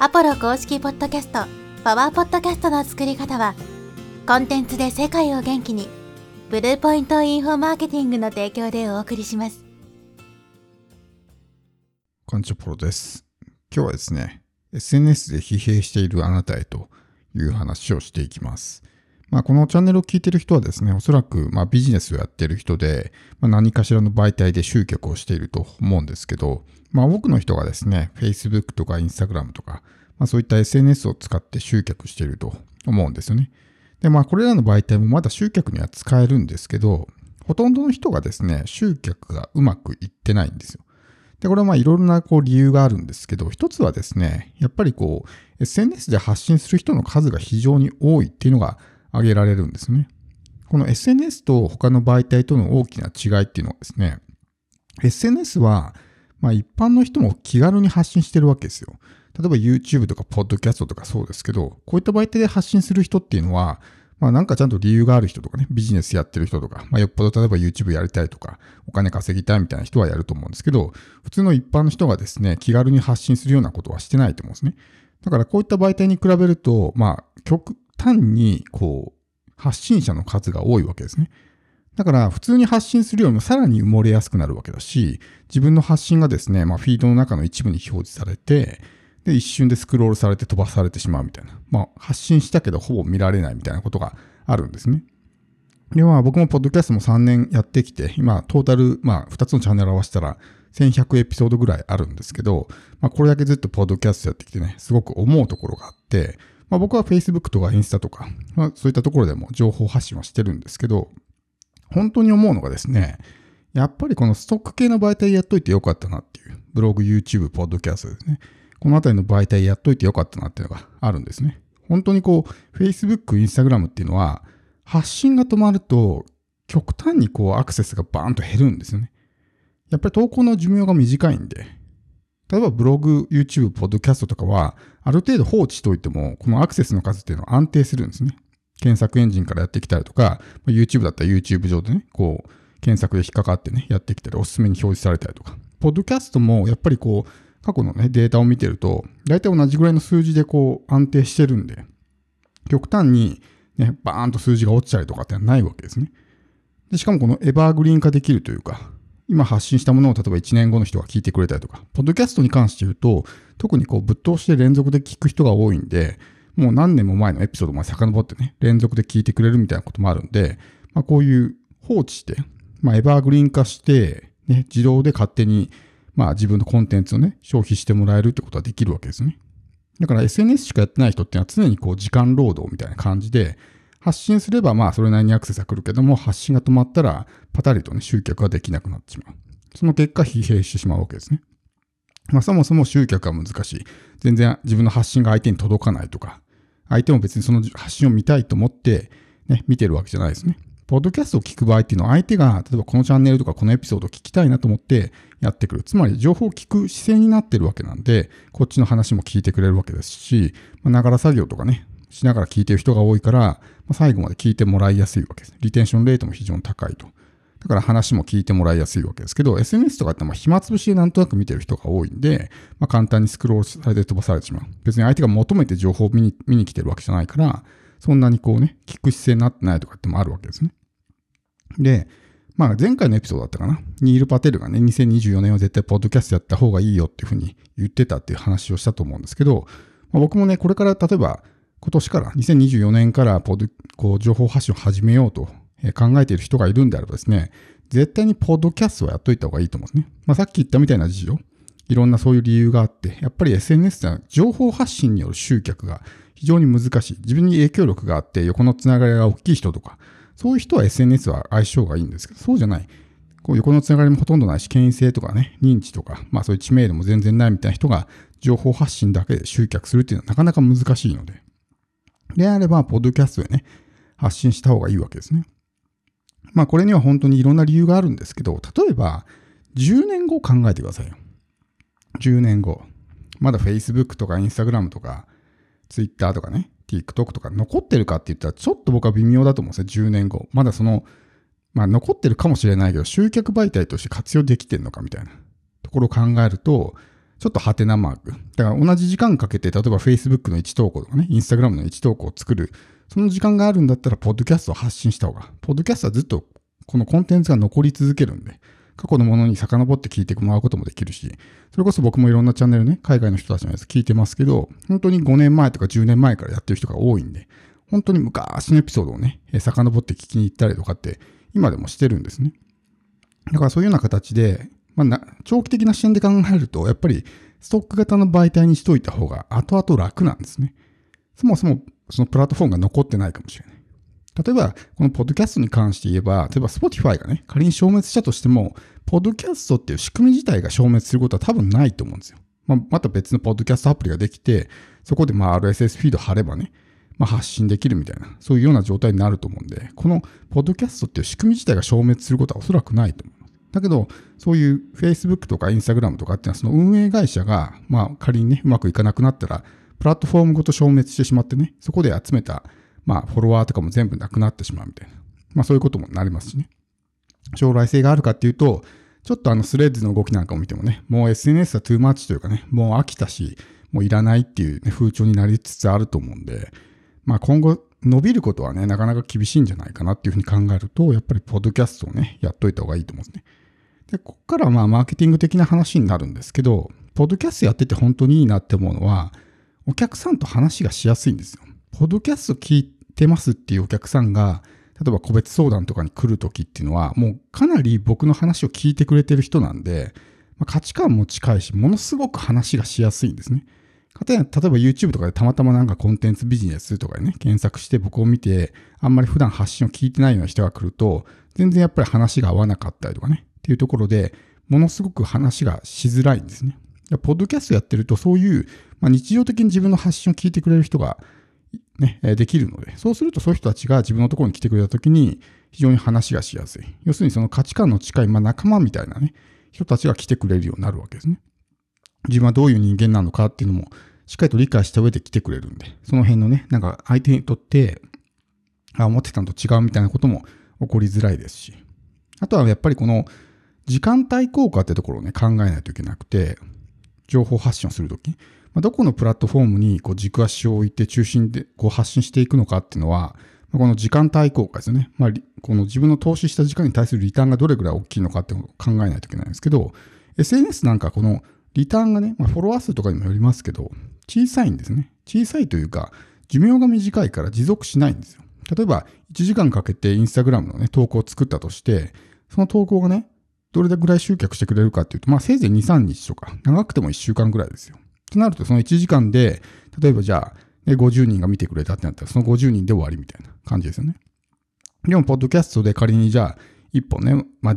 アポロ公式ポッドキャスト、パワーポッドキャストの作り方は、コンテンツで世界を元気に、ブルーポイントインフォマーケティングの提供でお送りします。こんにちは、ポロです。今日はですね、SNS で疲弊しているあなたへという話をしていきます。まあ、このチャンネルを聞いている人はですね、おそらくまビジネスをやっている人で、まあ、何かしらの媒体で集客をしていると思うんですけど、まあ、多くの人がですね、Facebook とか Instagram とか、まあ、そういった SNS を使って集客していると思うんですよね。で、まあ、これらの媒体もまだ集客には使えるんですけど、ほとんどの人がですね、集客がうまくいってないんですよ。で、これはまあいろいろなこう理由があるんですけど、一つはですね、やっぱりこう、SNS で発信する人の数が非常に多いっていうのが挙げられるんですね。この SNS と他の媒体との大きな違いっていうのはですね、SNS は、まあ一般の人も気軽に発信してるわけですよ。例えば YouTube とか Podcast とかそうですけど、こういった媒体で発信する人っていうのは、まあなんかちゃんと理由がある人とかね、ビジネスやってる人とか、まあよっぽど例えば YouTube やりたいとか、お金稼ぎたいみたいな人はやると思うんですけど、普通の一般の人がですね、気軽に発信するようなことはしてないと思うんですね。だからこういった媒体に比べると、まあ単に、こう、発信者の数が多いわけですね。だから、普通に発信するよりもさらに埋もれやすくなるわけだし、自分の発信がですね、まあ、フィードの中の一部に表示されて、で、一瞬でスクロールされて飛ばされてしまうみたいな。まあ、発信したけどほぼ見られないみたいなことがあるんですね。で、まあ、僕もポッドキャストも3年やってきて、今、トータル、まあ、2つのチャンネル合わせたら、1100エピソードぐらいあるんですけど、まあ、これだけずっとポッドキャストやってきてね、すごく思うところがあって、まあ、僕は Facebook とかインスタとか、まあ、そういったところでも情報発信はしてるんですけど、本当に思うのがですね、やっぱりこのストック系の媒体やっといてよかったなっていう、ブログ、YouTube、ポッドキャストですね。このあたりの媒体やっといてよかったなっていうのがあるんですね。本当にこう、Facebook、Instagram っていうのは、発信が止まると、極端にこうアクセスがバーンと減るんですよね。やっぱり投稿の寿命が短いんで、例えばブログ、YouTube、ポッドキャストとかは、ある程度放置しておいても、このアクセスの数っていうのは安定するんですね。検索エンジンからやってきたりとか、YouTube だったら YouTube 上でね、こう、検索で引っかかってね、やってきたり、おすすめに表示されたりとか。ポッドキャストも、やっぱりこう、過去のね、データを見てると、大体同じぐらいの数字でこう、安定してるんで、極端に、ね、バーンと数字が落ちたりとかってないわけですね。でしかもこのエバーグリーン化できるというか、今発信したものを例えば1年後の人が聞いてくれたりとか、ポッドキャストに関して言うと、特にこうぶっ通して連続で聞く人が多いんで、もう何年も前のエピソードまで遡ってね、連続で聞いてくれるみたいなこともあるんで、まあ、こういう放置して、まあ、エバーグリーン化して、ね、自動で勝手に、まあ、自分のコンテンツをね、消費してもらえるってことはできるわけですね。だから SNS しかやってない人っていうのは常にこう時間労働みたいな感じで、発信すればまあそれなりにアクセスが来るけども、発信が止まったらパタリとね、集客ができなくなってしまう。その結果疲弊してしまうわけですね。まあそもそも集客は難しい。全然自分の発信が相手に届かないとか、相手も別にその発信を見たいと思ってね、見てるわけじゃないですね。ポッドキャストを聞く場合っていうのは相手が、例えばこのチャンネルとかこのエピソードを聞きたいなと思ってやってくる。つまり情報を聞く姿勢になってるわけなんで、こっちの話も聞いてくれるわけですし、ながら作業とかね、しながら聞いてる人が多いから、まあ、最後まで聞いてもらいやすいわけです。リテンションレートも非常に高いと。だから話も聞いてもらいやすいわけですけど、SNS とかってまあ暇つぶしでなんとなく見てる人が多いんで、まあ、簡単にスクロールされて飛ばされてしまう。別に相手が求めて情報を見に見に来てるわけじゃないから、そんなにこうね、聞く姿勢になってないとかってもあるわけですね。で、まあ前回のエピソードだったかな。ニール・パテルがね、2024年は絶対ポッドキャストやった方がいいよっていうふうに言ってたっていう話をしたと思うんですけど、まあ、僕もね、これから例えば今年から、2024年からポッドこう情報発信を始めようと考えている人がいるんであればですね、絶対にポッドキャストをやっといた方がいいと思うんですね。まあ、さっき言ったみたいな事情、いろんなそういう理由があって、やっぱり SNS ってのは情報発信による集客が非常に難しい。自分に影響力があって、横のつながりが大きい人とか、そういう人は SNS は相性がいいんですけど、そうじゃない。こう横のつながりもほとんどないし、権威性とかね、認知とか、まあそういう知名度も全然ないみたいな人が情報発信だけで集客するっていうのはなかなか難しいので、であれば、ポッドキャストでね、発信した方がいいわけですね。まあ、これには本当にいろんな理由があるんですけど、例えば、10年後考えてくださいよ。10年後。まだ Facebook とか Instagram とか Twitter とかね、TikTok とか残ってるかって言ったらちょっと僕は微妙だと思うんですよ、10年後。まだその、まあ残ってるかもしれないけど、集客媒体として活用できてるのかみたいなところを考えると、ちょっとハテナマーク。だから同じ時間かけて、例えば Facebook の1投稿とかね、Instagram の1投稿を作る、その時間があるんだったら、ポッドキャストを発信した方が、ポッドキャストはずっとこのコンテンツが残り続けるんで、過去のものに遡って聞いてもらうこともできるし、それこそ僕もいろんなチャンネルね、海外の人たちのやつ聞いてますけど、本当に5年前とか10年前からやってる人が多いんで、本当に昔のエピソードをね、遡って聞きに行ったりとかって今でもしてるんですね。だからそういうような形で、まあ、長期的な視点で考えると、やっぱりストック型の媒体にしといた方が後々楽なんですね。そもそもそのプラットフォームが残ってないかもしれない。例えば、このポッドキャストに関して言えば、例えば Spotify がね、仮に消滅したとしても、ポッドキャストっていう仕組み自体が消滅することは多分ないと思うんですよ。まあ、また別のポッドキャストアプリができて、そこでまあ RSS フィード貼ればね、まあ、発信できるみたいな、そういうような状態になると思うんで、このポッドキャストっていう仕組み自体が消滅することはおそらくないと思う。だけど、そういう Facebook とか Instagram とかっていうのは、その運営会社が、まあ仮にね、うまくいかなくなったら、プラットフォームごと消滅してしまってね、そこで集めた、まあフォロワーとかも全部なくなってしまうみたいな。まあそういうこともなりますしね。将来性があるかっていうと、ちょっとあのスレッズの動きなんかを見てもね、もう SNS はトゥーマッチというかね、もう飽きたし、もういらないっていう、ね、風潮になりつつあると思うんで、まあ今後伸びることはね、なかなか厳しいんじゃないかなっていうふうに考えると、やっぱりポッドキャストをね、やっといた方がいいと思うんですね。で、こっからまあマーケティング的な話になるんですけど、ポッドキャストやってて本当にいいなって思うのは、お客さんと話がしやすいんですよ。ポッドキャスト聞いてますっていうお客さんが、例えば個別相談とかに来るときっていうのは、もうかなり僕の話を聞いてくれてる人なんで、まあ、価値観も近いし、ものすごく話がしやすいんですね。かたや、例えば YouTube とかでたまたまなんかコンテンツビジネスとかね、検索して僕を見て、あんまり普段発信を聞いてないような人が来ると、全然やっぱり話が合わなかったりとかね、っていうところで、ものすごく話がしづらいんですね。ポッドキャストやってると、そういう、まあ、日常的に自分の発信を聞いてくれる人が、ね、できるので、そうするとそういう人たちが自分のところに来てくれたときに、非常に話がしやすい。要するにその価値観の近い、まあ、仲間みたいなね、人たちが来てくれるようになるわけですね。自分はどういう人間なのかっていうのも、しっかりと理解した上で来てくれるんで、その辺のね、なんか相手にとって、あ、思ってたのと違うみたいなことも起こりづらいですし、あとはやっぱりこの時間帯効果ってところをね、考えないといけなくて、情報発信をするとき、まあ、どこのプラットフォームにこう軸足を置いて中心でこう発信していくのかっていうのは、この時間帯効果ですよね。まあ、この自分の投資した時間に対するリターンがどれぐらい大きいのかっていうのを考えないといけないんですけど、SNS なんかこのリターンがね、まあ、フォロワー数とかにもよりますけど、小さいんですね。小さいというか、寿命が短いから持続しないんですよ。例えば、1時間かけてインスタグラムのね、投稿を作ったとして、その投稿がね、どれぐらい集客してくれるかっていうと、まあ、せいぜい2、3日とか、長くても1週間ぐらいですよ。となると、その1時間で、例えばじゃあ、ね、50人が見てくれたってなったら、その50人で終わりみたいな感じですよね。でも、ポッドキャストで仮にじゃあ、1本ね、まあ、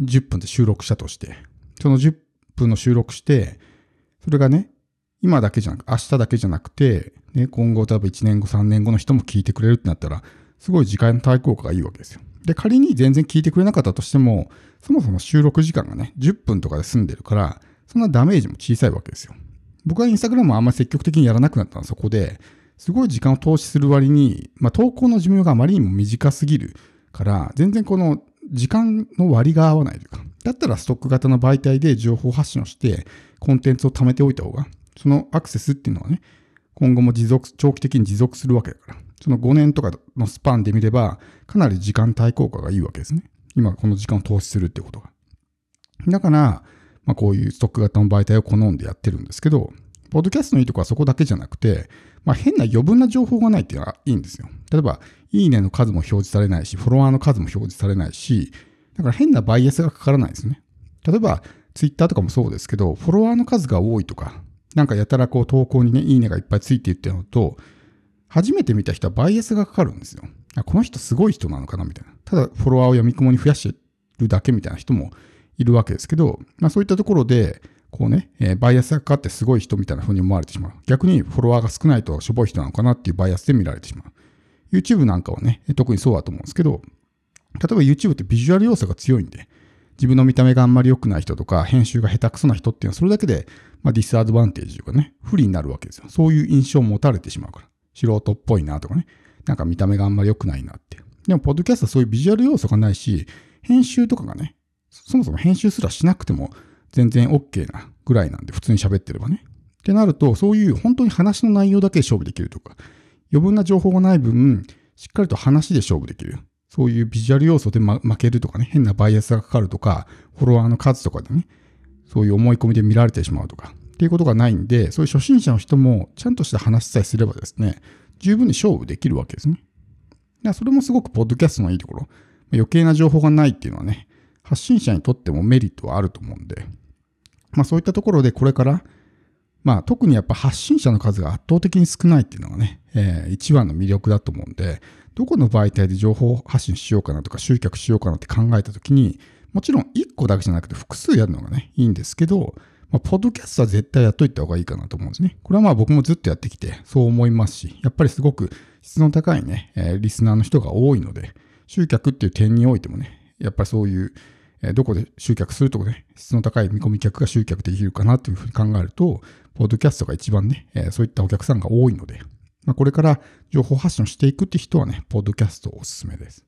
10分で収録したとして、その10分の収録して、それがね、今だけじゃなく、明日だけじゃなくて、ね、今後多分1年後、3年後の人も聞いてくれるってなったら、すごい時間の対効果がいいわけですよ。で、仮に全然聞いてくれなかったとしても、そもそも収録時間がね、10分とかで済んでるから、そんなダメージも小さいわけですよ。僕はインスタグラムはあんまり積極的にやらなくなったのはそこで、すごい時間を投資する割に、まあ、投稿の寿命があまりにも短すぎるから、全然この時間の割が合わないというか、だったらストック型の媒体で情報発信をして、コンテンツを貯めておいた方が、そのアクセスっていうのはね、今後も持続、長期的に持続するわけだから、その5年とかのスパンで見れば、かなり時間対効果がいいわけですね。今この時間を投資するってことが。だから、まあ、こういうストック型の媒体を好んでやってるんですけど、ポッドキャストのいいとこはそこだけじゃなくて、まあ、変な余分な情報がないっていうのはいいんですよ。例えば、いいねの数も表示されないし、フォロワーの数も表示されないし、だから変なバイアスがかからないですね。例えば、ツイッターとかもそうですけど、フォロワーの数が多いとか、なんかやたらこう投稿にね、いいねがいっぱいついていってるのと、初めて見た人はバイアスがかかるんですよ。あこの人すごい人なのかなみたいな。ただフォロワーを闇雲に増やしてるだけみたいな人もいるわけですけど、まあそういったところで、こうね、えー、バイアスがかかってすごい人みたいな風に思われてしまう。逆にフォロワーが少ないとしょぼい人なのかなっていうバイアスで見られてしまう。YouTube なんかはね、特にそうだと思うんですけど、例えば YouTube ってビジュアル要素が強いんで、自分の見た目があんまり良くない人とか、編集が下手くそな人っていうのはそれだけで、まあ、ディスアドバンテージとかね、不利になるわけですよ。そういう印象を持たれてしまうから。素人っぽいなとかね、なんか見た目があんまり良くないなって。でも、ポッドキャストはそういうビジュアル要素がないし、編集とかがね、そもそも編集すらしなくても全然 OK なぐらいなんで、普通に喋ってればね。ってなると、そういう本当に話の内容だけで勝負できるとか、余分な情報がない分、しっかりと話で勝負できる。そういうビジュアル要素で、ま、負けるとかね、変なバイアスがかかるとか、フォロワーの数とかでね、そういう思い込みで見られてしまうとか、っていうことがないんで、そういう初心者の人もちゃんとした話さえすればですね、十分に勝負できるわけですね。だからそれもすごくポッドキャストのいいところ。余計な情報がないっていうのはね、発信者にとってもメリットはあると思うんで、まあそういったところでこれから、まあ特にやっぱ発信者の数が圧倒的に少ないっていうのがね、えー、一番の魅力だと思うんで、どこの媒体で情報発信しようかなとか集客しようかなって考えたときに、もちろん1個だけじゃなくて複数やるのがね、いいんですけど、まあ、ポッドキャストは絶対やっといた方がいいかなと思うんですね。これはまあ僕もずっとやってきてそう思いますし、やっぱりすごく質の高いね、えー、リスナーの人が多いので、集客っていう点においてもね、やっぱりそういう、え、どこで集客するとね、質の高い見込み客が集客できるかなというふうに考えると、ポッドキャストが一番ね、え、そういったお客さんが多いので、まあ、これから情報発信をしていくって人はね、ポッドキャストおすすめです。